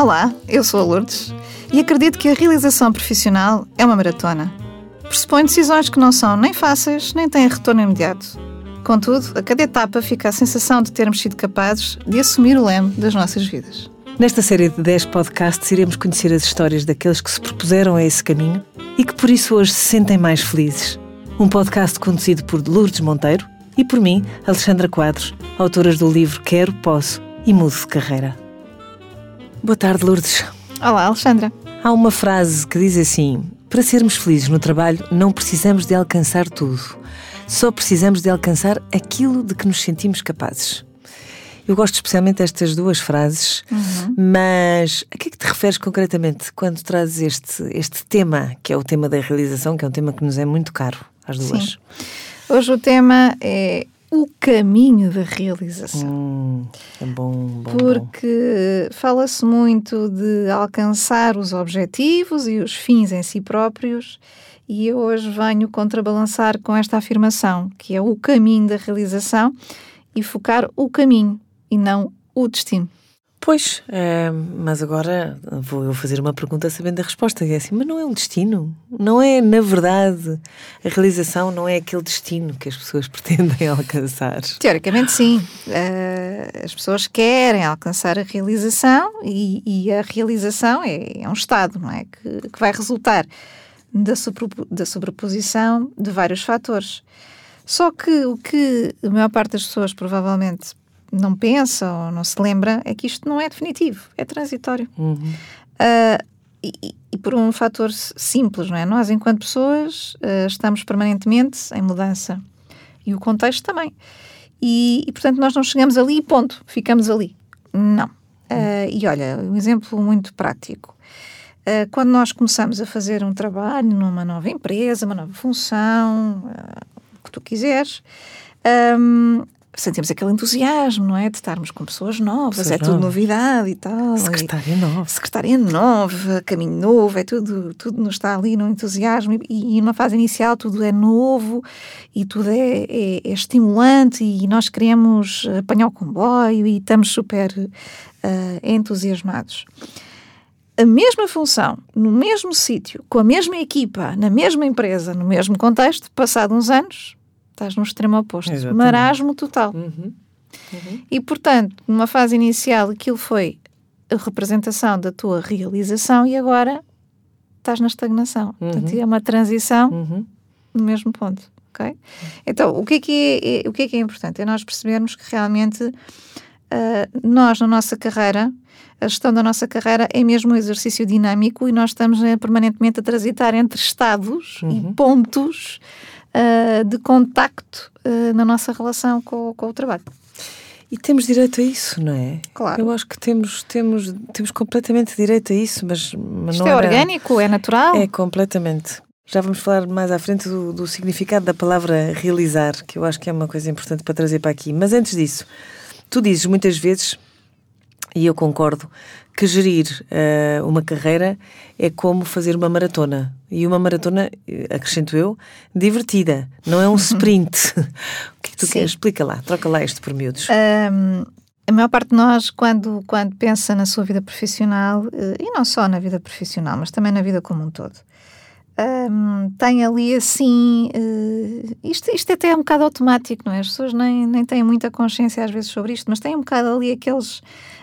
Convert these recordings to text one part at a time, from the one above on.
Olá, eu sou a Lourdes e acredito que a realização profissional é uma maratona. Pressupõe decisões que não são nem fáceis nem têm retorno imediato. Contudo, a cada etapa fica a sensação de termos sido capazes de assumir o leme das nossas vidas. Nesta série de 10 podcasts, iremos conhecer as histórias daqueles que se propuseram a esse caminho e que por isso hoje se sentem mais felizes. Um podcast conduzido por Lourdes Monteiro e por mim, Alexandra Quadros, autoras do livro Quero, Posso e Mudo de Carreira. Boa tarde, Lourdes. Olá, Alexandra. Há uma frase que diz assim: Para sermos felizes no trabalho, não precisamos de alcançar tudo. Só precisamos de alcançar aquilo de que nos sentimos capazes. Eu gosto especialmente destas duas frases, uhum. mas a que é que te referes concretamente quando trazes este, este tema, que é o tema da realização, que é um tema que nos é muito caro às duas? Sim. Hoje o tema é o caminho da realização. Hum, é bom, bom Porque fala-se muito de alcançar os objetivos e os fins em si próprios, e eu hoje venho contrabalançar com esta afirmação, que é o caminho da realização, e focar o caminho e não o destino. Pois, é, mas agora vou eu fazer uma pergunta sabendo a resposta. É assim, mas não é um destino? Não é, na verdade, a realização não é aquele destino que as pessoas pretendem alcançar? Teoricamente, sim. Uh, as pessoas querem alcançar a realização e, e a realização é, é, um estado, não é? Que, que vai resultar da, da sobreposição de vários fatores. Só que o que a maior parte das pessoas provavelmente não pensa ou não se lembra é que isto não é definitivo, é transitório. Uhum. Uh, e, e, por um fator simples, não é? Nós, enquanto pessoas, uh, estamos permanentemente em mudança. E o contexto também. E, e, portanto, nós não chegamos ali e ponto, ficamos ali. Não. Uh, e olha, um exemplo muito prático. quando nós começamos a fazer um trabalho numa nova empresa, uma nova função, o que tu quiseres, um, sentimos aquele entusiasmo, não é? De estarmos com pessoas novas, pessoas é tudo novidade e tal. Secretária nova. Secretária nova, caminho novo, é tudo, tudo nos está ali no entusiasmo e, e numa fase inicial tudo é novo e tudo é, é, é, estimulante e nós queremos apanhar o comboio e estamos super uh, entusiasmados. A mesma função, no mesmo sítio, com a mesma equipa, na mesma empresa, no mesmo contexto, passado uns anos, Estás no extremo oposto. Exatamente. Marasmo total. Uhum. Uhum. E, portanto, numa fase inicial, aquilo foi a representação da tua realização e agora estás na estagnação. Uhum. Portanto, é uma transição uhum. no mesmo ponto. Okay? Então, o que, é que é, é, o que é que é importante? É nós percebermos que realmente uh, nós, na nossa carreira, a gestão da nossa carreira é mesmo um exercício dinâmico e nós estamos uh, permanentemente a transitar entre estados e uhum. pontos uh, de contacto uh, na nossa relação com, com o trabalho. E temos direito a isso, não é? Claro. Eu acho que temos, temos, temos completamente direito a isso, mas, mas Isto não é era... orgânico, é natural? É, completamente. Já vamos falar mais à frente do, do, significado da palavra realizar, que eu acho que é uma coisa importante para trazer para aqui. Mas antes disso, tu dizes muitas vezes, e eu concordo, que gerir uh, uma carreira é como fazer uma maratona. E uma maratona, eh, acrescento eu, divertida, não é um sprint. o que é que tu Sim. queres? Explica lá, troca lá isto por miúdos. Um, a maior parte de nós, quando, quando pensa na sua vida profissional, eh, e não só na vida profissional, mas também na vida como um todo, um, tem ali assim. Uh, isto, isto até é um bocado automático, não é? As pessoas nem, nem têm muita consciência às vezes sobre isto, mas têm um bocado ali aqueles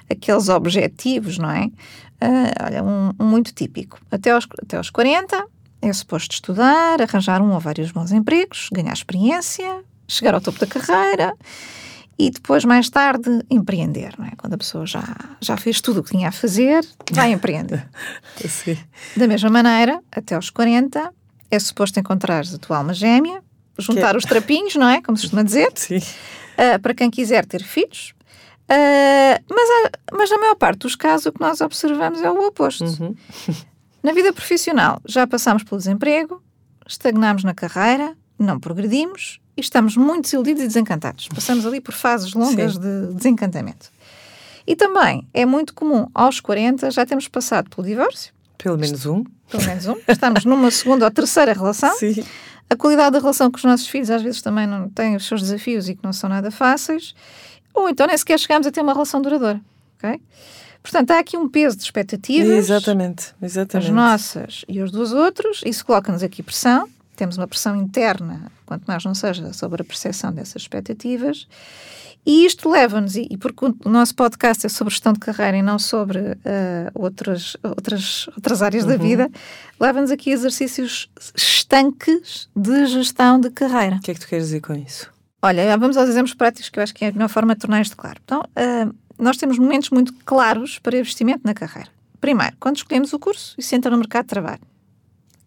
aqueles objetivos, não é? Uh, olha, um, um, muito típico. Até aos, até aos 40 é suposto estudar, arranjar um ou vários bons empregos, ganhar experiência, chegar ao topo da carreira e depois, mais tarde, empreender, não é? Quando a pessoa já, já fez tudo o que tinha a fazer, vai empreender. Sim. Da mesma maneira, até aos 40 é suposto encontrar a tua alma gêmea, juntar que... os trapinhos, não é? Como se costuma dizer. Sim. Uh, para quem quiser ter filhos, Uh, mas, mas na maior parte dos casos o que nós observamos é o oposto. Uhum. na vida profissional já passamos pelo desemprego, estagnamos na carreira, não progredimos e estamos muito desiludidos e desencantados. Passamos ali por fases longas Sim. de desencantamento. E também é muito comum, aos 40, já temos passado pelo divórcio. Pelo menos um. Pelo menos um. Estamos numa segunda ou terceira relação. Sim. A qualidade da relação com os nossos filhos às vezes também não tem os seus desafios e que não são nada fáceis ou então nem sequer chegamos a ter uma relação duradoura. ok? Portanto, há aqui um peso de expectativas. Exatamente, exatamente. As nossas e os dos outros. Isso coloca-nos aqui pressão. Temos uma pressão interna, quanto mais não seja, sobre a percepção dessas expectativas. E isto leva-nos, e, porque o nosso podcast é sobre gestão de carreira e não sobre uh, outras, outras, outras áreas uhum. da vida, leva-nos aqui a exercícios estanques de gestão de carreira. O que é que tu queres dizer com isso? Olha, vamos aos exemplos práticos que eu acho que é a melhor forma de tornar isto claro. Então, uh, nós temos momentos muito claros para investimento na carreira. Primeiro, quando escolhemos o curso e se entra no mercado de trabalho.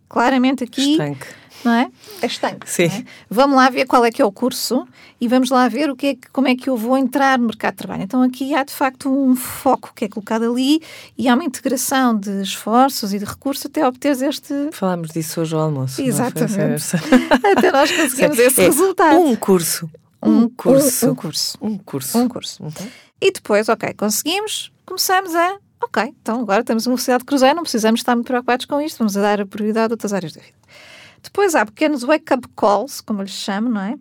Claramente aqui. Estanque. Não é? É estanque. Sim. É? Vamos lá ver qual é que é o curso e vamos lá ver o que é que, como é que eu vou entrar no mercado de trabalho. Então aqui há de facto um foco que é colocado ali e há uma integração de esforços e de recursos até obter este. Falámos disso hoje ao almoço. Exatamente. até nós conseguimos esse é resultado. Um curso. Um, curso. Um, um, curso. Um curso. Um curso. Uhum. E depois, ok, conseguimos, começamos a. Ok, então agora temos uma velocidade de cruzeiro, não precisamos estar muito preocupados com isto, vamos dar a prioridade a outras áreas da vida. Depois há pequenos wake-up calls, como lhes chamo, não é?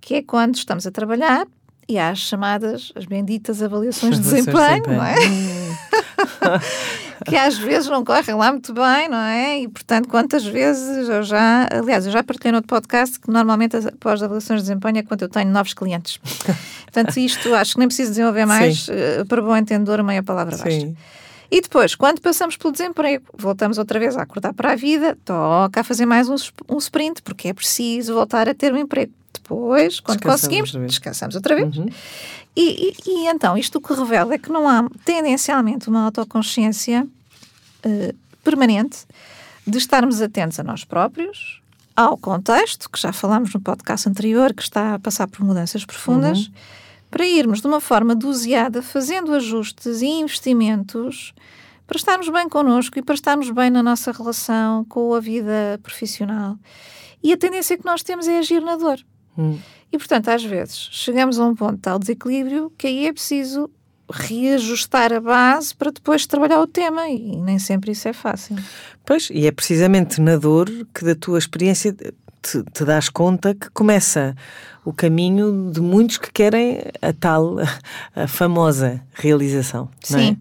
Que é quando estamos a trabalhar e há as chamadas, as benditas avaliações de desempenho, não é? que às vezes não correm lá muito bem, não é? E, portanto, quantas vezes eu já... Aliás, eu já partilhei no outro podcast que normalmente após avaliações de desempenho é quando eu tenho novos clientes. Portanto, isto acho que nem preciso desenvolver mais. Uh, para bom entendedor, meia palavra basta. Sim. E depois, quando passamos pelo desemprego, voltamos outra vez a acordar para a vida, toca a fazer mais um, um sprint, porque é preciso voltar a ter um emprego. Depois, quando conseguimos, outra descansamos outra vez. Uhum. E, e, e, então, isto o que revela é que não há tendencialmente uma autoconsciência uh, permanente de estarmos atentos a nós próprios, ao contexto, que já falámos no podcast anterior, que está a passar por mudanças profundas, uhum. para irmos de uma forma doseada, fazendo ajustes e investimentos para estarmos bem connosco e para estarmos bem na nossa relação com a vida profissional. E a tendência que nós temos é agir na dor. Hum. E, portanto, às vezes chegamos a um ponto de tal desequilíbrio que aí é preciso reajustar a base para depois trabalhar o tema e nem sempre isso é fácil. Pois, e é precisamente na dor que da tua experiência te, te das conta que começa o caminho de muitos que querem a tal, a famosa realização. Sim.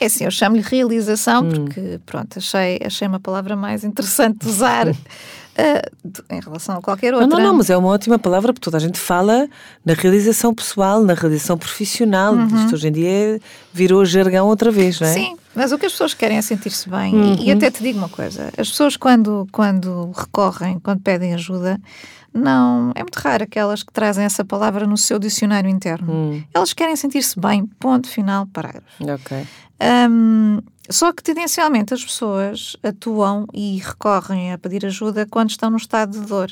É? é assim, eu chamo-lhe realização hum. porque, pronto, achei, achei uma palavra mais interessante de usar uh, em relação a qualquer outra. Não, não, não, mas é uma ótima palavra porque toda a gente fala na realização pessoal, na realização profissional. Uhum. Isto hoje em dia virou jargão outra vez, não é? Sim, mas o que as pessoas querem é sentir-se bem. Uhum. E, e, até te digo uma coisa: as pessoas, quando, quando recorrem, quando pedem ajuda, não. É muito raro aquelas que trazem essa palavra no seu dicionário interno. Uhum. Elas querem sentir-se bem, ponto final, parágrafo. Ok. Um, só que tendencialmente as pessoas atuam e recorrem a pedir ajuda quando estão no estado de dor.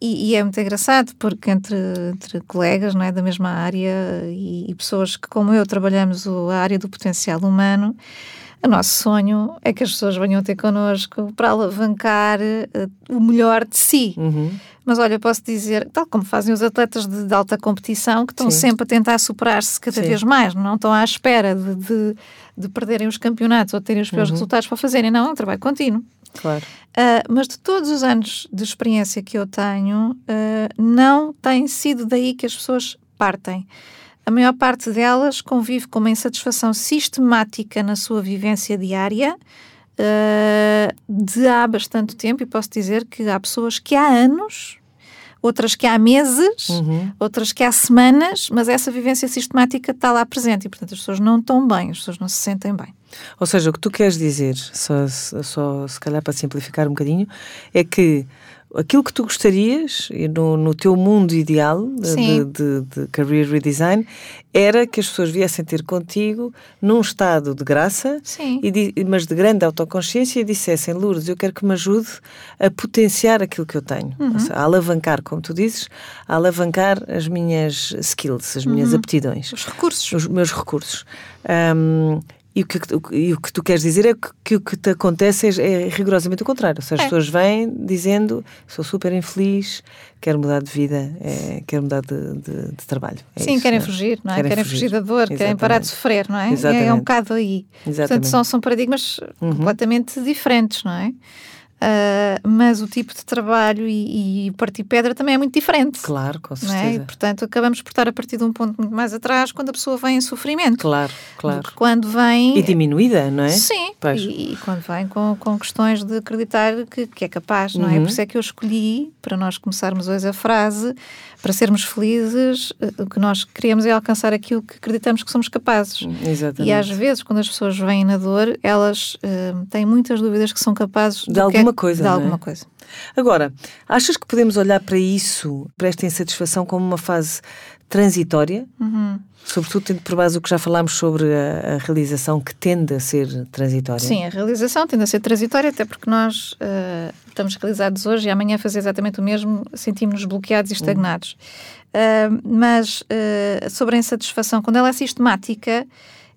E, e é muito engraçado porque entre, entre, colegas não é, da mesma área e, e pessoas que, como eu, trabalhamos o, a área do potencial humano, o nosso sonho é que as pessoas venham ter connosco para alavancar uh, o melhor de si. Uhum. Mas olha, posso dizer, tal como fazem os atletas de, de alta competição, que estão Sim. sempre a tentar superar-se cada Sim. vez mais, não estão à espera de, de, de, perderem os campeonatos ou terem os piores uhum. resultados para fazerem, não, é um trabalho contínuo. Claro. Uh, mas de todos os anos de experiência que eu tenho, uh, não tem sido daí que as pessoas partem a maior parte delas convive com uma insatisfação sistemática na sua vivência diária uh, de há bastante tempo, e posso dizer que há pessoas que há anos, outras que há meses, uhum. outras que há semanas, mas essa vivência sistemática está lá presente e, portanto, as pessoas não estão bem, as pessoas não se sentem bem. Ou seja, o que tu queres dizer, só, só se calhar para simplificar um bocadinho, é que aquilo que tu gostarias no, no teu mundo ideal de, de, de, career redesign era que as pessoas viessem ter contigo num estado de graça, e, mas de grande autoconsciência e dissessem, Lourdes, eu quero que me ajude a potenciar aquilo que eu tenho, uhum. seja, a alavancar, como tu dizes, a alavancar as minhas skills, as minhas uhum. aptidões. Os recursos. Os meus recursos. Um, e o, que, e o que tu queres dizer é que, que o que te acontece é, é rigorosamente o contrário. Ou seja, é. as pessoas vêm dizendo sou super infeliz, quero mudar de vida, é, quero mudar de, de, de trabalho. É Sim, isso, querem fugir, não é? Querem, querem fugir. fugir. da dor, Exatamente. querem parar de sofrer, não é? Exatamente. É, um bocado aí. Exatamente. Portanto, são, são paradigmas uhum. completamente diferentes, não é? Uh, mas o tipo de trabalho e, e partir pedra também é muito diferente. Claro, com certeza. é? E, portanto, acabamos por estar a partir de um ponto muito mais atrás quando a pessoa vem em sofrimento. Claro, claro. quando vem. E diminuída, não é? Sim, e, e quando vem com, com questões de acreditar que, que é capaz, não é? Uhum. Por isso é que eu escolhi, para nós começarmos hoje a frase, para sermos felizes, o que nós queremos é alcançar aquilo que acreditamos que somos capazes. Exatamente. E às vezes, quando as pessoas vêm na dor, elas eh, têm muitas dúvidas que são capazes De do que alguma coisa, De é? alguma coisa. Agora, achas que podemos olhar para isso, para esta insatisfação, como uma fase transitória? Uhum. Sobretudo tendo por base o que já falámos sobre a, a realização que tende a ser transitória. Sim, a realização tende a ser transitória, até porque nós eh, estamos realizados hoje e amanhã fazer exatamente o mesmo, sentimos-nos bloqueados e estagnados. Eh, mas eh, sobre a insatisfação, quando ela é sistemática,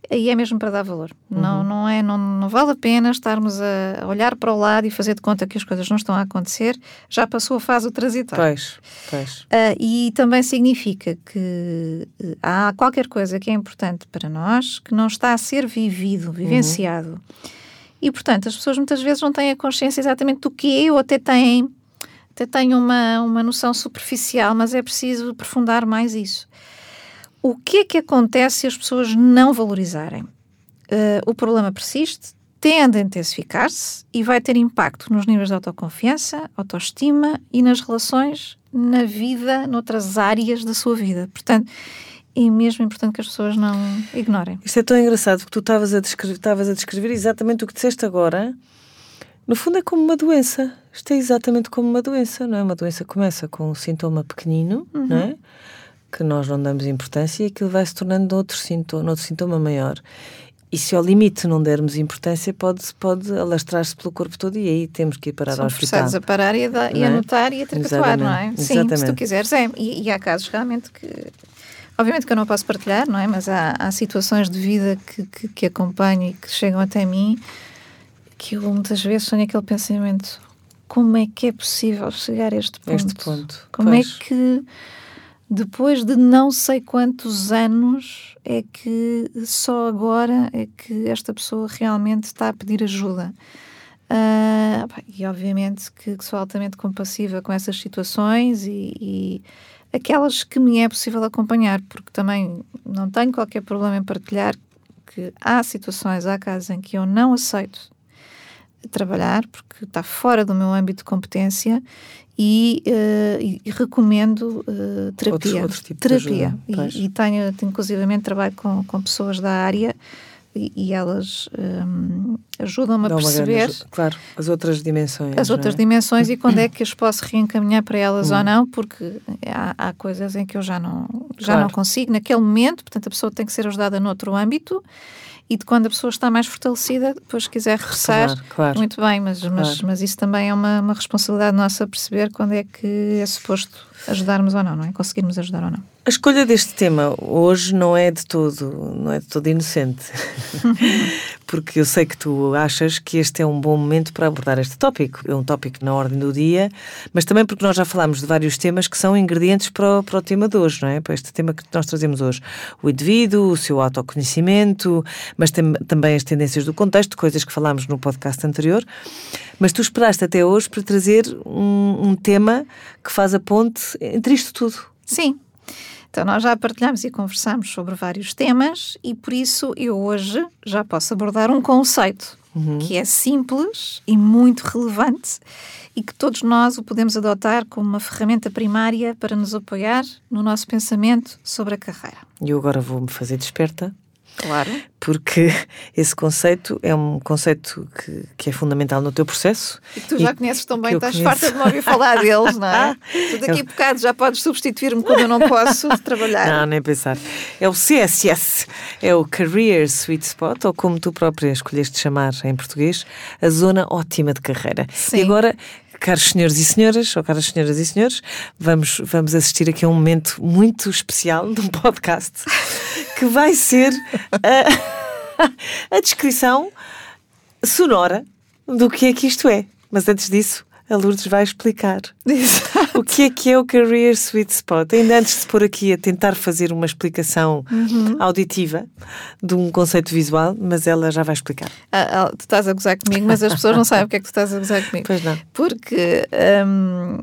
aí é mesmo para dar valor. Não, não, é, não, não vale a pena estarmos a olhar para o lado e fazer de conta que as coisas não estão a acontecer. Já passou a fase do transitório. Pois, pois. Ah, e também significa que eh, há qualquer coisa que é importante para nós que não está a ser vivido, vivenciado. E, portanto, as pessoas muitas vezes não têm a consciência exatamente do que é, ou até têm, até têm uma, uma noção superficial, mas é preciso aprofundar mais isso. O que é que acontece se as pessoas não valorizarem? Ah, o problema persiste, tende a intensificar-se e vai ter impacto nos níveis de autoconfiança, autoestima e nas relações, na vida, noutras áreas da sua vida. Portanto, é mesmo importante que as pessoas não ignorem. Isto é tão engraçado porque tu estavas a, descrever, a descrever exatamente o que disseste agora. No fundo é como uma doença. Isto é exatamente como uma doença, não é? Uma doença começa com um sintoma pequenino, não é? Que nós não damos importância e aquilo vai se tornando outro sintoma, outro sintoma maior. E se ao limite não dermos importância, pode, pode alastrar-se pelo corpo todo e aí temos que ir parar São ao hospital. forçados a parar e a, dar- e a Não é? anotar e a não é? Exatamente, Sim, se tu quiseres, é. E, e há casos realmente que. Obviamente que eu não posso partilhar, não é? Mas há, há situações de vida que, que, que acompanho e que chegam até mim que eu muitas vezes tenho aquele pensamento: como é que é possível chegar a este ponto? Este ponto, Como pois. é que depois de não sei quantos anos é que só agora é que esta pessoa realmente está a pedir ajuda? Pá, e obviamente que, que sou altamente compassiva com essas situações e, e aquelas que me é possível acompanhar, porque também não tenho qualquer problema em partilhar que há situações, há casos em que eu não aceito trabalhar porque está fora do meu âmbito de competência e, eh, e- recomendo eh, terapia. Outro- outro tipo de terapia. ajuda, pois. e, e tenho, tenho, inclusivamente, trabalho com, com pessoas da área e, e elas hum, ajudam-me a grande perceber ajuda. Claro, as outras dimensões. as não outras é? dimensões e quando é que as posso reencaminhar para elas Hum. ou não, porque há, há coisas em que eu já não, já Claro. não consigo naquele momento, portanto a pessoa tem que ser ajudada noutro âmbito e de quando a pessoa está mais fortalecida, depois quiser regressar, Claro, claro. muito bem, mas, mas, Claro. mas isso também é uma, uma responsabilidade nossa perceber quando é que é suposto ajudarmos ou não, não é? Conseguirmos ajudar ou não. A escolha deste tema hoje não é de todo, não é de todo inocente. Porque eu sei que tu achas que este é um bom momento para abordar este tópico. É um tópico na ordem do dia, mas também porque nós já falámos de vários temas que são ingredientes para o, para o tema de hoje, não é? Para este tema que nós trazemos hoje. O indivíduo, o seu autoconhecimento, mas tam- também as tendências do contexto, coisas que falámos no podcast anterior. Mas tu esperaste até hoje para trazer um, um tema que faz a ponte entre isto tudo. Sim. Então, nós já partilhamos e conversamos sobre vários temas e por isso eu hoje já posso abordar um conceito que é simples e muito relevante e que todos nós o podemos adotar como uma ferramenta primária para nos apoiar no nosso pensamento sobre a carreira. E eu agora vou-me fazer desperta, Claro. porque esse conceito é um conceito que, que é fundamental no teu processo. E que tu já conheces tão que bem, eu estás conheço. farta de me ouvir falar deles, não é? Tu daqui a bocado já podes substituir-me quando eu não posso trabalhar. Não, nem pensar. É o CSS, é o Career Sweet Spot, ou como tu própria escolheste chamar em português, a zona ótima de carreira. Sim. E agora, caros senhores e senhoras, ou caras senhoras e senhores, vamos, vamos assistir aqui a um momento muito especial de um podcast que vai ser a, a descrição sonora do que é que isto é. Mas antes disso, a Lourdes vai explicar o que é que é o Career Sweet Spot. Ainda antes de se pôr aqui a tentar fazer uma explicação uhum. auditiva de um conceito visual, mas ela já vai explicar. Ah, ah, tu estás a gozar comigo, mas as pessoas não sabem o que é que tu estás a gozar comigo. Pois não. Porque hum,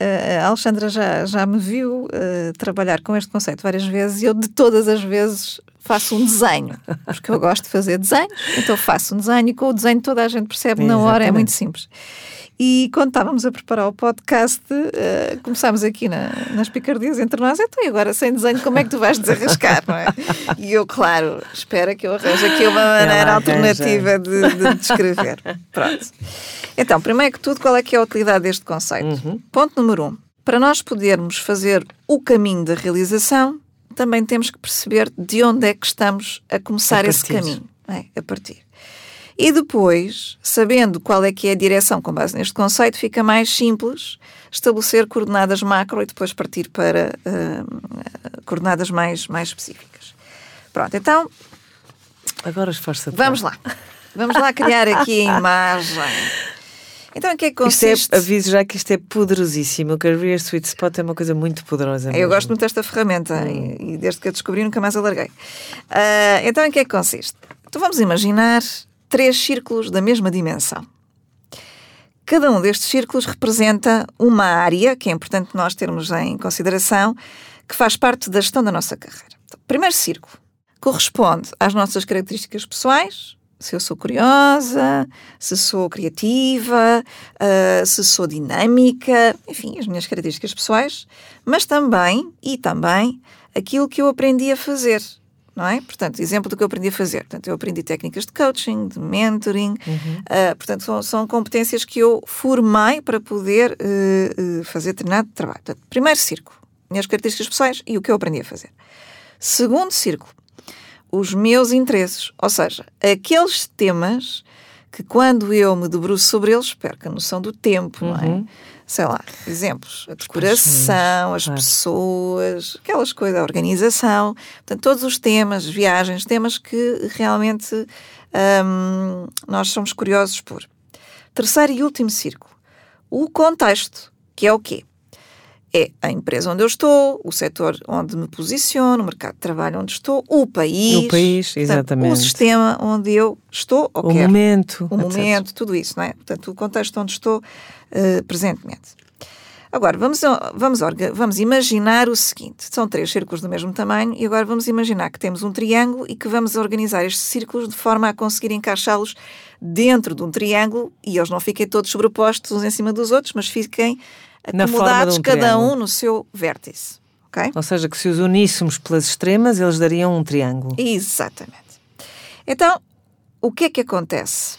a Alexandra já, já me viu uh, trabalhar com este conceito várias vezes e eu, de todas as vezes, faço um desenho, porque eu gosto de fazer desenhos, então faço um desenho e com o desenho toda a gente percebe na hora, é muito simples. E quando estávamos a preparar o podcast, uh, começámos aqui na, nas picardias entre nós, então e agora sem desenho, como é que tu vais desarrascar, não é? E eu, claro, espera que eu arranje aqui uma maneira alternativa de, de descrever. Pronto. Então, primeiro que tudo, qual é que é a utilidade deste conceito? Uhum. Ponto número um. Para nós podermos fazer o caminho da realização, também temos que perceber de onde é que estamos a começar a esse caminho. É, a partir. E depois, sabendo qual é que é a direção com base neste conceito, fica mais simples estabelecer coordenadas macro e depois partir para uh, coordenadas mais, mais específicas. Pronto, então. Agora esforça-te. Vamos lá. Vamos lá criar aqui a imagem. Então, o que é que consiste? Isto é, aviso já que isto é poderosíssimo. O Career Sweet Spot é uma coisa muito poderosa. Eu gosto muito desta ferramenta e, e, desde que a descobri nunca mais alarguei. Uh, então, em que é que consiste? Então, vamos imaginar três círculos da mesma dimensão. Cada um destes círculos representa uma área que é importante nós termos em consideração, que faz parte da gestão da nossa carreira. Então, primeiro círculo corresponde às nossas características pessoais, se eu sou curiosa, se sou criativa, uh, se sou dinâmica, enfim, as minhas características pessoais, mas também, e também, aquilo que eu aprendi a fazer, não é? Portanto, exemplo do que eu aprendi a fazer. Portanto, eu aprendi técnicas de coaching, de mentoring, uhum. uh, portanto, são, são, competências que eu formei para poder uh, fazer determinado trabalho. Portanto, primeiro círculo, minhas características pessoais e o que eu aprendi a fazer. Segundo círculo, os meus interesses, ou seja, aqueles temas que quando eu me debruço sobre eles, perco a noção do tempo, uhum. não é? Uhum sei lá, exemplos, a decoração, as pessoas, aquelas coisas, a organização, portanto, todos os temas, viagens, temas que realmente hum, nós somos curiosos por. Terceiro e último círculo, o contexto, que é o quê? É a empresa onde eu estou, o setor onde me posiciono, o mercado de trabalho onde estou, o país. O país, exatamente. Portanto, o sistema onde eu estou ou o quero. momento. O etc. momento, tudo isso, não é? Portanto, o contexto onde estou uh, presentemente. Agora, vamos, vamos, vamos imaginar o seguinte: são três círculos do mesmo tamanho, e agora vamos imaginar que temos um triângulo e que vamos organizar estes círculos de forma a conseguir encaixá-los dentro de um triângulo e eles não fiquem todos sobrepostos uns em cima dos outros, mas fiquem acomodados um cada triângulo. um no seu vértice. Okay? Ou seja, que se os uníssemos pelas extremas, eles dariam um triângulo. Exatamente. Então, o que é que acontece?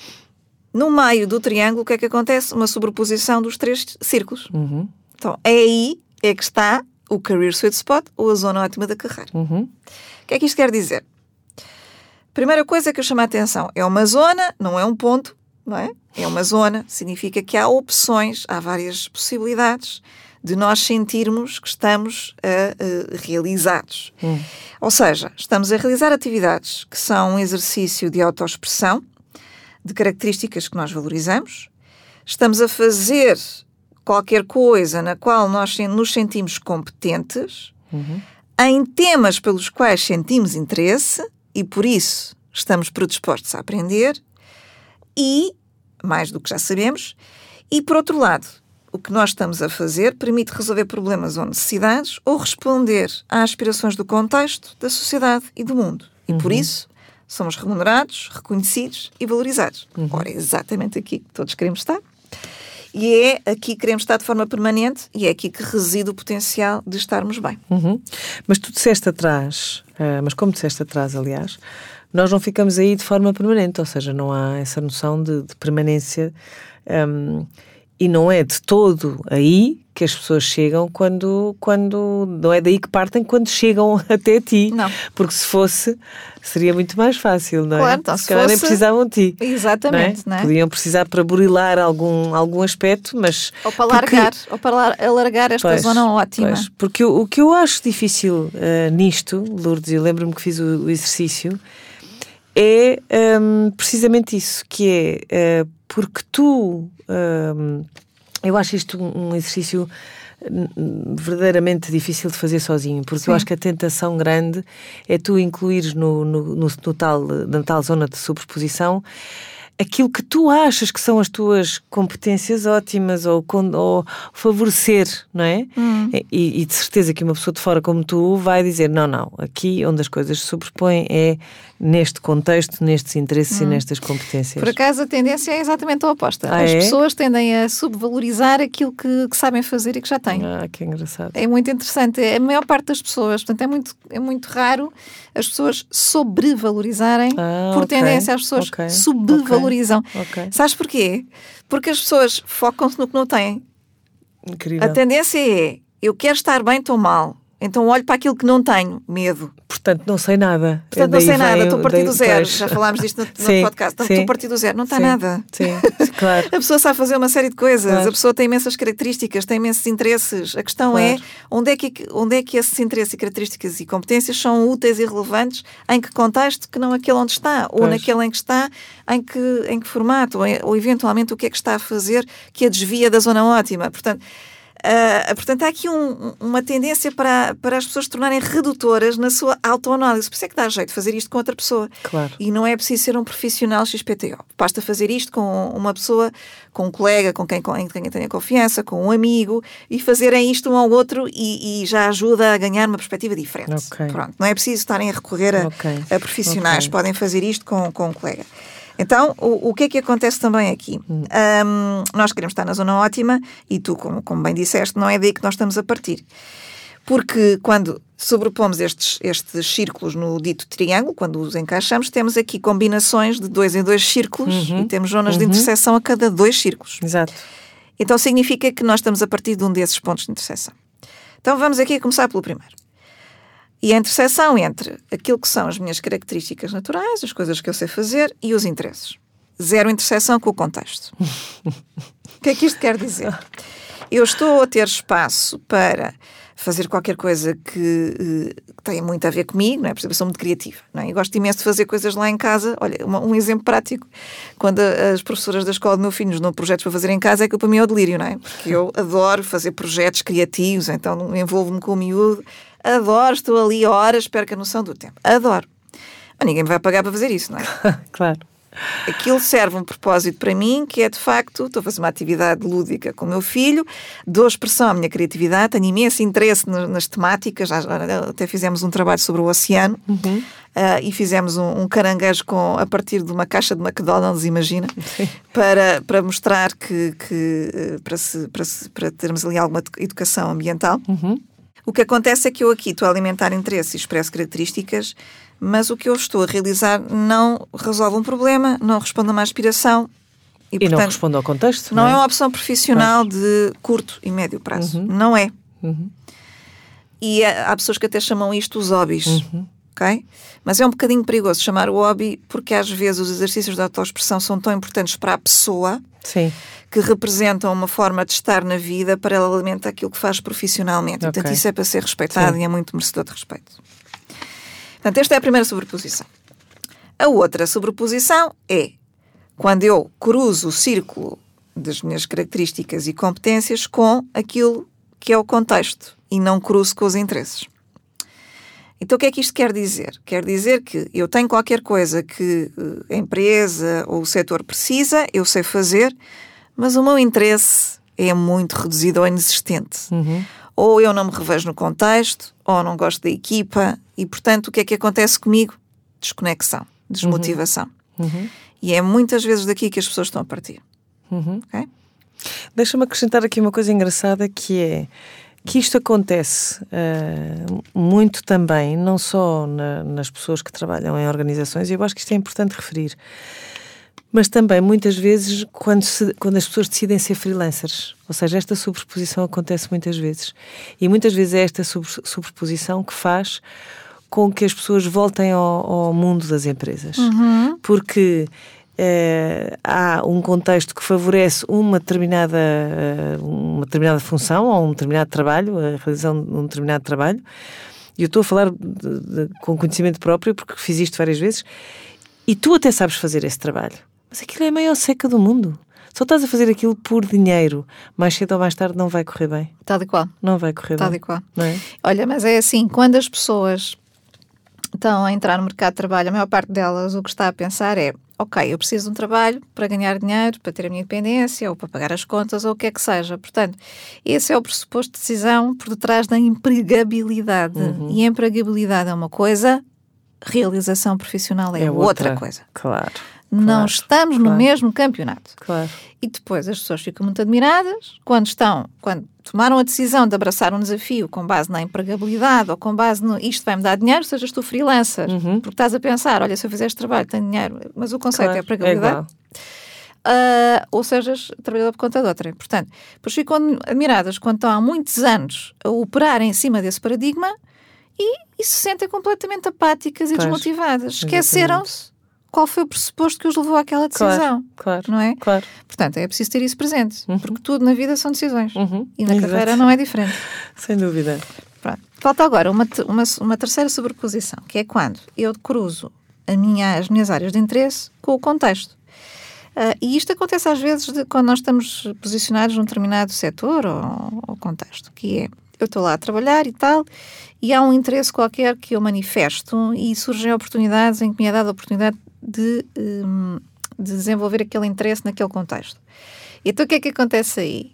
No meio do triângulo, o que é que acontece? Uma sobreposição dos três círculos. Uhum. Então, é aí é que está o Career Sweet Spot ou a zona ótima da carreira. Uhum. O que é que isto quer dizer? Primeira coisa que eu chamo a atenção é uma zona, não é um ponto, não é? É uma zona, significa que há opções, há várias possibilidades de nós sentirmos que estamos uh, uh, realizados. Hum. Ou seja, estamos a realizar atividades que são um exercício de autoexpressão, de características que nós valorizamos, estamos a fazer qualquer coisa na qual nós nos sentimos competentes, uhum. em temas pelos quais sentimos interesse e por isso estamos predispostos a aprender e, mais do que já sabemos, e por outro lado, o que nós estamos a fazer permite resolver problemas ou necessidades ou responder às aspirações do contexto, da sociedade e do mundo. E uhum. por isso somos remunerados, reconhecidos e valorizados. Uhum. Ora, é exatamente aqui que todos queremos estar. E é aqui que queremos estar de forma permanente e é aqui que reside o potencial de estarmos bem. Uhum. Mas tu disseste atrás, uh, mas como disseste atrás, aliás, nós não ficamos aí de forma permanente, ou seja, não há essa noção de, de permanência. Um, e não é de todo aí que as pessoas chegam quando, quando não é daí que partem quando chegam até ti. Não. Porque se fosse, seria muito mais fácil, não é? Claro, então, se, se fosse... nem precisavam de ti. Exatamente, não é? Não é? Podiam precisar para burilar algum, algum aspecto, mas. Ou para porque... largar, ou para alargar esta pois, zona ótima. Pois, porque o, o, que eu acho difícil uh, nisto, Lourdes, eu lembro-me que fiz o, o exercício, é um, precisamente isso, que é uh, porque tu um, Eu acho isto um exercício verdadeiramente difícil de fazer sozinho, porque Sim. eu acho que a tentação grande é tu incluires no, no, no, no tal, na tal zona de sobreposição aquilo que tu achas que são as tuas competências ótimas ou, ou favorecer, não é? Hum. E, e, de certeza que uma pessoa de fora como tu vai dizer: não, não, aqui onde as coisas se sobrepõem é neste contexto, nestes interesses hum. e nestas competências. Por acaso a tendência é exatamente a oposta. Ah, As é? pessoas tendem a subvalorizar aquilo que, que, sabem fazer e que já têm. Ah, que engraçado. É muito interessante. A maior parte das pessoas, portanto, é muito, é muito raro as pessoas sobrevalorizarem ah, por okay. tendência as pessoas okay. subvalorizam. Okay. Sabes porquê? Porque as pessoas focam-se no que não têm. Incrível. A tendência é eu quero estar bem, estou mal. Então olho para aquilo que não tenho, medo. Portanto, não sei nada. Portanto, não sei nada, estou partido do zero. Já falámos disto no, no sim, podcast. Estou partido do zero, não está sim, nada. Sim, claro. A pessoa sabe fazer uma série de coisas, claro. a pessoa tem imensas características, tem imensos interesses. A questão é claro. é onde é, que, onde é que esses interesses e características e competências são úteis e relevantes, em que contexto que não aquele onde está, ou pois. naquele em que está, em que, em que formato, ou, ou eventualmente o que é que está a fazer que a desvia da zona ótima. Portanto, Uh, portanto, há aqui um, uma tendência para, para as pessoas se tornarem redutoras na sua autoanálise. Por isso é que dá jeito fazer isto com outra pessoa. Claro. E não é preciso ser um profissional XPTO. Basta fazer isto com uma pessoa, com um colega, com quem, com quem tenha confiança, com um amigo, e fazerem isto um ao outro e, e já ajuda a ganhar uma perspectiva diferente. Okay. Pronto. Não é preciso estarem a recorrer a, okay. a profissionais. Okay. Podem fazer isto com, com um colega. Então, o, o que é que acontece também aqui? Um, nós queremos estar na zona ótima e tu, como, como bem disseste, não é daí que nós estamos a partir. Porque quando sobrepomos estes, estes círculos no dito triângulo, quando os encaixamos, temos aqui combinações de dois em dois círculos uhum. e temos zonas uhum. de interseção a cada dois círculos. Exato. Então significa que nós estamos a partir de um desses pontos de interseção. Então vamos aqui começar pelo primeiro. E a interseção entre aquilo que são as minhas características naturais, as coisas que eu sei fazer e os interesses. Zero interseção com o contexto. o que é que isto quer dizer? Eu estou a ter espaço para fazer qualquer coisa que, uh, tenha muito a ver comigo, não é? Por exemplo, eu sou muito criativa, não é? E gosto imenso de fazer coisas lá em casa. Olha, uma, um exemplo prático, quando as professoras da escola do meu filho nos dão projetos para fazer em casa, é que para mim é o delírio, não é? Porque eu adoro fazer projetos criativos, então envolvo-me com o miúdo Adoro, estou ali horas, perco a noção do tempo. Adoro. Mas ninguém me vai pagar para fazer isso, não é? claro. Aquilo serve um propósito para mim, que é de facto, estou a fazer uma atividade lúdica com o meu filho, dou expressão à minha criatividade, tenho imenso interesse nas temáticas, até fizemos um trabalho sobre o oceano uhum. uh, e fizemos um, um, caranguejo com, a partir de uma caixa de McDonald's, imagina, para, para mostrar que, que uh, para, se, para, se, para termos ali alguma educação ambiental. Uhum. O que acontece é que eu aqui estou a alimentar interesse e expresso características, mas o que eu estou a realizar não resolve um problema, não responde a uma aspiração. E, e portanto, não responde ao contexto. Não, não é? é? uma opção profissional mas... de curto e médio prazo. Uhum. Não é. Uhum. E há, há, pessoas que até chamam isto os hobbies. Uhum. Ok? Mas é um bocadinho perigoso chamar o hobby porque às vezes os exercícios de autoexpressão são tão importantes para a pessoa Sim que representam uma forma de estar na vida para ela alimentar aquilo que faz profissionalmente. Okay. Portanto, isso é para ser respeitado Sim. e é muito merecedor de respeito. Portanto, esta é a primeira sobreposição. A outra sobreposição é quando eu cruzo o círculo das minhas características e competências com aquilo que é o contexto e não cruzo com os interesses. Então, o que é que isto quer dizer? Quer dizer que eu tenho qualquer coisa que eh, a empresa ou o setor precisa, eu sei fazer, mas o meu interesse é muito reduzido ou inexistente. Uhum. Ou eu não me revejo no contexto, ou não gosto da equipa, e portanto o que é que acontece comigo? Desconexão, desmotivação. Uhum. Uhum. E é muitas vezes daqui que as pessoas estão a partir. Uhum. Okay? Deixa-me acrescentar aqui uma coisa engraçada que é que isto acontece uh, muito também, não só na, nas pessoas que trabalham em organizações, e eu acho que isto é importante referir mas também muitas vezes quando, se, quando as pessoas decidem ser freelancers. Ou seja, esta sobreposição acontece muitas vezes. E muitas vezes é esta sobreposição que faz com que as pessoas voltem ao, ao mundo das empresas. Uhum. Porque eh, há um contexto que favorece uma determinada, eh, uma determinada função ou um determinado trabalho, a realização de um determinado trabalho. E eu estou a falar de, de, com conhecimento próprio, porque fiz isto várias vezes, e tu até sabes fazer esse trabalho. Mas aquilo é a maior seca do mundo. Só estás a fazer aquilo por dinheiro. Mais cedo ou mais tarde não vai correr bem. Tal e qual. Não vai correr Tal bem. e qual. Não é? Olha, mas é assim, quando as pessoas estão a entrar no mercado de trabalho, a maior parte delas o que está a pensar é ok, eu preciso de um trabalho para ganhar dinheiro, para ter a minha independência, ou para pagar as contas, ou o que é que seja. Portanto, esse é o pressuposto de decisão por detrás da empregabilidade. Uhum. E empregabilidade é uma coisa, realização profissional é, outra. coisa. Claro. Não Claro, estamos no claro. mesmo campeonato. Claro. E depois as pessoas ficam muito admiradas quando estão, quando tomaram a decisão de abraçar um desafio com base na empregabilidade ou com base no isto vai-me dar dinheiro, sejas tu freelancer, Uhum. porque estás a pensar, olha, se eu fizer este trabalho tenho dinheiro, mas o conceito é. É empregabilidade. igual. Ah, ou sejas trabalhador por conta de outra. Portanto, depois ficam admiradas quando estão há muitos anos a operar em cima desse paradigma e, e se sentem completamente apáticas e Pois, desmotivadas. Esqueceram-se qual foi o pressuposto que os levou àquela decisão. Claro. Não é? Claro. Portanto, é preciso ter isso presente, porque tudo na vida são decisões. Uhum. E na Exato. carreira não é diferente. Sem dúvida. Pronto. Falta agora uma, uma, uma terceira sobreposição, que é quando eu cruzo minha, as minhas áreas de interesse com o contexto. Ah, e isto acontece às vezes de, quando nós estamos posicionados num determinado setor ou, ou contexto, que é eu estou lá a trabalhar e tal, e há um interesse qualquer que eu manifesto e surgem oportunidades em que me é dada a oportunidade de, hum, de desenvolver aquele interesse naquele contexto. Então o que é que acontece aí?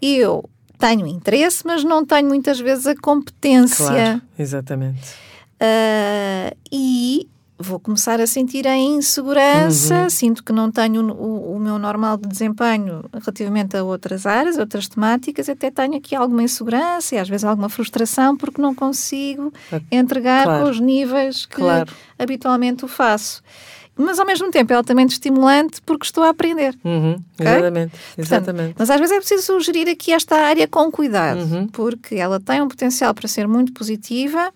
Eu tenho interesse, mas não tenho muitas vezes a competência. Claro. Exatamente. Ah, e vou começar a sentir a insegurança, Uhum. sinto que não tenho o, o meu normal de desempenho relativamente a outras áreas, outras temáticas, até tenho aqui alguma insegurança e às vezes alguma frustração porque não consigo entregar Claro. com os níveis que Claro. habitualmente o faço. Mas ao mesmo tempo é altamente estimulante porque estou a aprender. Uhum. Ok? Exatamente. Portanto, Exatamente. mas às vezes é preciso gerir aqui esta área com cuidado, Uhum. porque ela tem um potencial para ser muito positiva,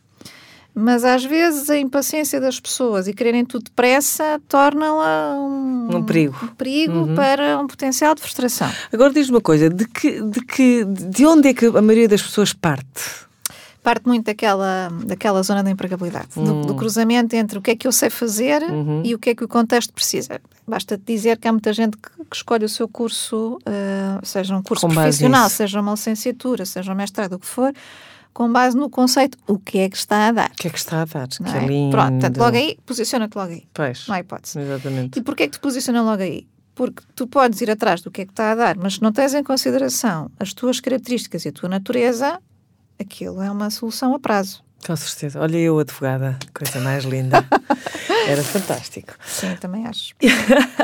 mas às vezes a impaciência das pessoas e quererem tudo depressa torna-la um, Um perigo. um perigo Uhum. para um potencial de frustração. Agora diz-me uma coisa, de que, de que de onde é que a maioria das pessoas parte? Parte muito daquela, daquela zona da empregabilidade, do, do cruzamento entre o que é que eu sei fazer Uhum. e o que é que o contexto precisa. Basta dizer que há muita gente que, que escolhe o seu curso, eh, seja um curso Com profissional, seja uma licenciatura, seja um mestrado, o que for, com base no conceito o que é que está a dar. O que é que está a dar? não que é? lindo. Pronto, portanto, logo aí, posiciona-te logo aí. Pois. Não há hipótese. Exatamente. E porquê é que te posiciona logo aí? Porque tu podes ir atrás do que é que está a dar, mas se não tens em consideração as tuas características e a tua natureza, aquilo é uma solução a prazo. Com certeza. Olha eu, advogada, coisa mais linda. Era fantástico. Sim, também acho.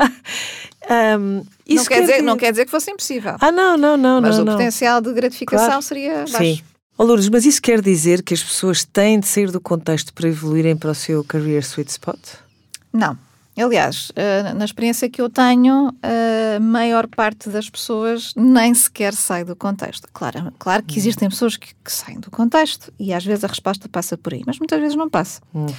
Ahm, Não isso quer, dizer, dizer- não quer dizer que fosse impossível, Ah, não, não, não. mas não, o não. potencial de gratificação Claro. seria baixo. Sim. Oh, Lourdes, mas isso quer dizer que as pessoas têm de sair do contexto para evoluírem para o seu career sweet spot? Não. Aliás, eh, na experiência que eu tenho, a maior parte das pessoas nem sequer sai do contexto. Claro, claro que existem pessoas que, que saem do contexto e às vezes a resposta passa por aí, mas muitas vezes não passa. Eh,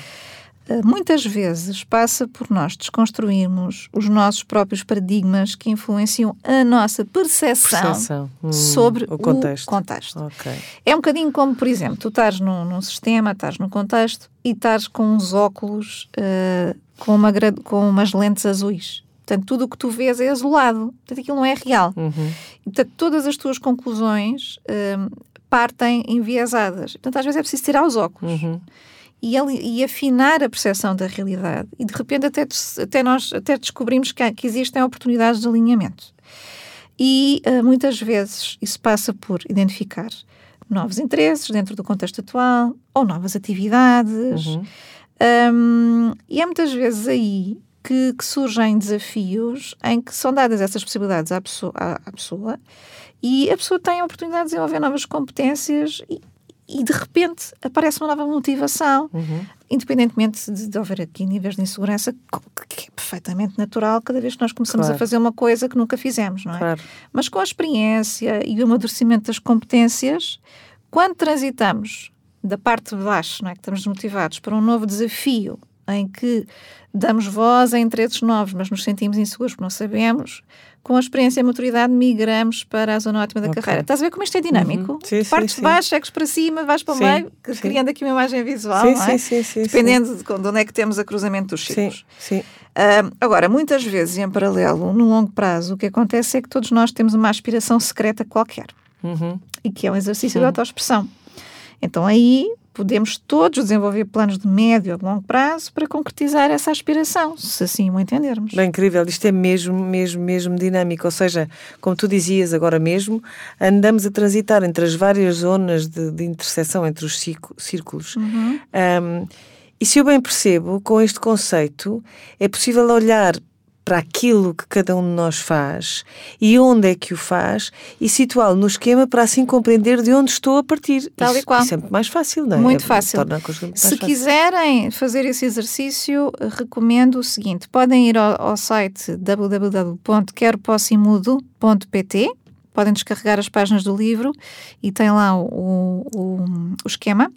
Muitas vezes passa por nós desconstruirmos os nossos próprios paradigmas que influenciam a nossa percepção, Percepção. Hum, sobre o contexto. contexto. Ok. É um bocadinho como, por exemplo, tu estás num, num sistema, estás num contexto e estás com uns óculos eh, com, uma, com umas lentes azuis. Portanto, tudo o que tu vês é azulado. Portanto, aquilo não é real. Uhum. E, portanto, todas as tuas conclusões eh, partem enviesadas. Portanto, às vezes é preciso tirar os óculos Uhum. E, ali- e afinar a percepção da realidade. E, de repente, até, até nós até descobrimos que, que existem oportunidades de alinhamento. E eh, muitas vezes isso passa por identificar novos interesses dentro do contexto atual ou novas atividades. Uhum. Um, e é muitas vezes aí que, que surgem desafios em que são dadas essas possibilidades à pessoa, à, à pessoa e a pessoa tem a oportunidade de desenvolver novas competências e, e de repente aparece uma nova motivação, Uhum. independentemente de, de haver aqui níveis de insegurança, que é perfeitamente natural cada vez que nós começamos Claro. a fazer uma coisa que nunca fizemos, não é? Claro. Mas com a experiência e o amadurecimento das competências, quando transitamos da parte de baixo, não é, que estamos desmotivados, para um novo desafio em que damos voz a interesses novos, mas nos sentimos inseguros porque não sabemos, com a experiência e a maturidade, migramos para a zona ótima da okay. carreira. Estás a ver como isto é dinâmico? Uhum. Sim, Partes sim, de baixo, chegas para cima, vais para o meio, criando aqui uma imagem visual, sim, não é? Sim, sim, Dependendo de onde é que temos a cruzamento dos ciclos. Sim, sim. Uh, agora, muitas vezes, em paralelo, no longo prazo, o que acontece é que todos nós temos uma aspiração secreta qualquer. Uhum. E que é um exercício uhum. de autoexpressão. Então aí podemos todos desenvolver planos de médio a longo prazo para concretizar essa aspiração, se assim o entendermos. Bem, incrível, isto é mesmo, mesmo, mesmo dinâmico, ou seja, como tu dizias agora mesmo, andamos a transitar entre as várias zonas de, de interseção entre os círculos. Uhum. Um, e se eu bem percebo, com este conceito, é possível olhar para aquilo que cada um de nós faz e onde é que o faz e situá-lo no esquema para assim compreender de onde estou a partir. Tal isso, e qual. Isso é muito mais fácil, não é? Muito fácil. Se fácil. quiserem fazer esse exercício, recomendo o seguinte: podem ir ao, ao site www.queropossimudo.pt podem descarregar as páginas do livro e tem lá o, o, o esquema,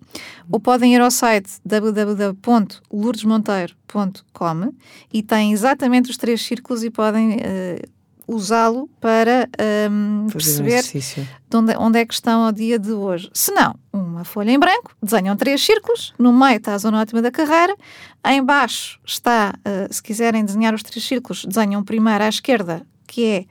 ou podem ir ao site www.lourdesmonteiro.com e tem exatamente os três círculos e podem uh, usá-lo para um, perceber de onde, onde, é que estão ao dia de hoje. Se não, uma folha em branco, desenham três círculos, no meio está a zona ótima da carreira, em baixo está, uh, se quiserem desenhar os três círculos, desenham primeiro à esquerda, que é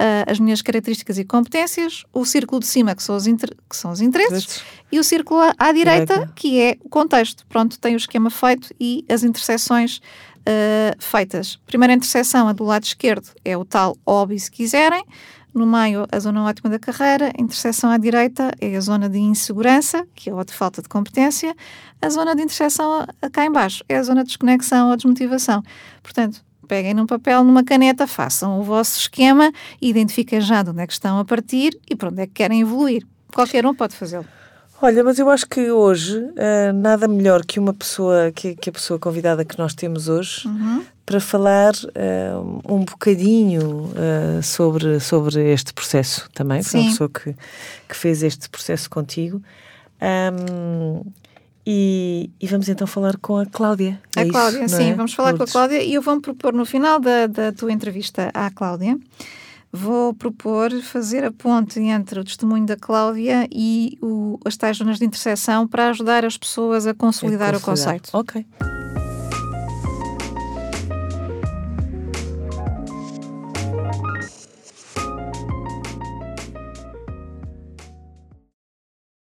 uh, as minhas características e competências, o círculo de cima, que são os, que são os interesses, e o círculo à, direita, direita, que é o contexto. Pronto, tem o esquema feito e as interseções uh, feitas. Primeira interseção, a do lado esquerdo, é o tal hobby, se quiserem. No meio, a zona ótima da carreira. A interseção à direita é a zona de insegurança, que é a de falta de competência. A zona de interseção cá embaixo é a zona de desconexão ou desmotivação. Portanto, peguem num papel, numa caneta, façam o vosso esquema, identifiquem já de onde é que estão a partir e para onde é que querem evoluir. Qualquer um pode fazê-lo. Olha, mas eu acho que hoje uh, nada melhor que uma pessoa, que, que, a pessoa convidada que nós temos hoje, uhum. para falar uh, um bocadinho uh, sobre, sobre este processo também. Foi uma pessoa que, que fez este processo contigo. Um, e, e, vamos então falar com a Cláudia. É a Cláudia, isso, sim, é? vamos falar Lourdes. com a Cláudia e eu vou-me propor no final da, da tua entrevista à Cláudia, vou propor fazer a ponte entre o testemunho da Cláudia e o, as tais zonas de interseção para ajudar as pessoas a consolidar, a consolidar. o conceito. Ok.